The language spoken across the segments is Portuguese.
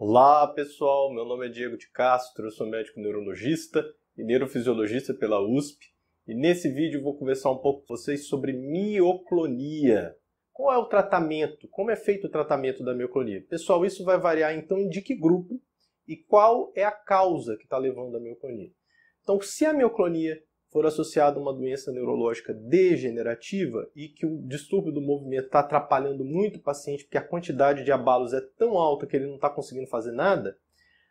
Olá pessoal, meu nome é Diego de Castro, sou médico neurologista e neurofisiologista pela USP e nesse vídeo vou conversar um pouco com vocês sobre mioclonia. Qual é o tratamento? Como é feito o tratamento da mioclonia? Pessoal, isso vai variar então de que grupo e qual é a causa que está levando à mioclonia. Então, se a mioclonia for associado a uma doença neurológica degenerativa e que o distúrbio do movimento está atrapalhando muito o paciente porque a quantidade de abalos é tão alta que ele não está conseguindo fazer nada,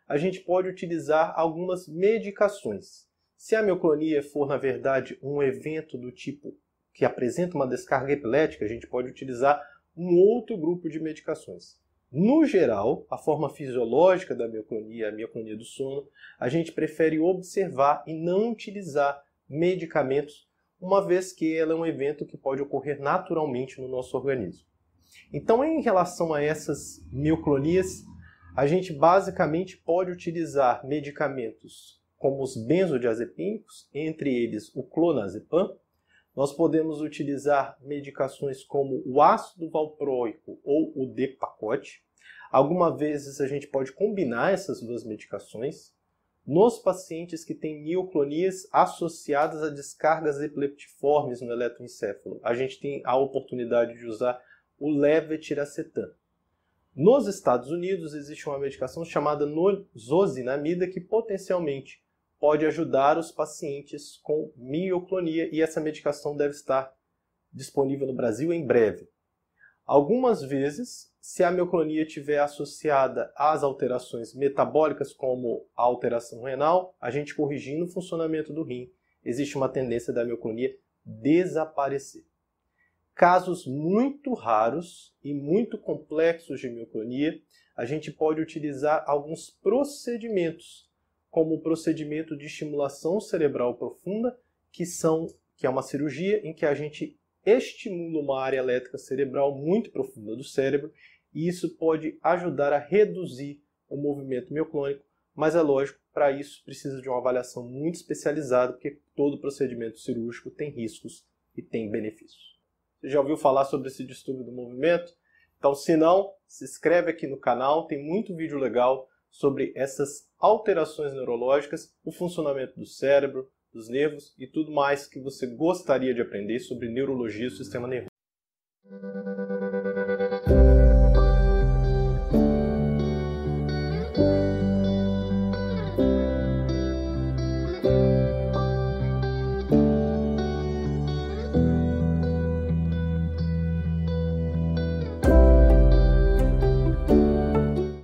a gente pode utilizar algumas medicações. Se a mioclonia for, na verdade, um evento do tipo que apresenta uma descarga epilética, a gente pode utilizar um outro grupo de medicações. No geral, a forma fisiológica da mioclonia, a mioclonia do sono, a gente prefere observar e não utilizar medicamentos, uma vez que ela é um evento que pode ocorrer naturalmente no nosso organismo. Então, em relação a essas mioclonias, a gente basicamente pode utilizar medicamentos como os benzodiazepínicos, entre eles o clonazepam. Nós podemos utilizar medicações como o ácido valproico ou o D-pacote. Algumas vezes a gente pode combinar essas duas medicações nos pacientes que têm mioclonias associadas a descargas epileptiformes no eletroencefalo. A gente tem a oportunidade de usar o levetiracetam. Nos Estados Unidos existe uma medicação chamada zosinamida que potencialmente pode ajudar os pacientes com mioclonia e essa medicação deve estar disponível no Brasil em breve. Algumas vezes, se a mioclonia estiver associada às alterações metabólicas, como a alteração renal, a gente corrigindo o funcionamento do rim, existe uma tendência da mioclonia desaparecer. Casos muito raros e muito complexos de mioclonia, a gente pode utilizar alguns procedimentos, como o procedimento de estimulação cerebral profunda, que são que é uma cirurgia em que a gente estimula uma área elétrica cerebral muito profunda do cérebro e isso pode ajudar a reduzir o movimento mioclônico, mas é lógico, para isso precisa de uma avaliação muito especializada, porque todo procedimento cirúrgico tem riscos e tem benefícios. Você já ouviu falar sobre esse distúrbio do movimento? Então, se não, se inscreve aqui no canal, tem muito vídeo legal sobre essas alterações neurológicas, o funcionamento do cérebro, dos nervos e tudo mais que você gostaria de aprender sobre neurologia e sistema nervoso.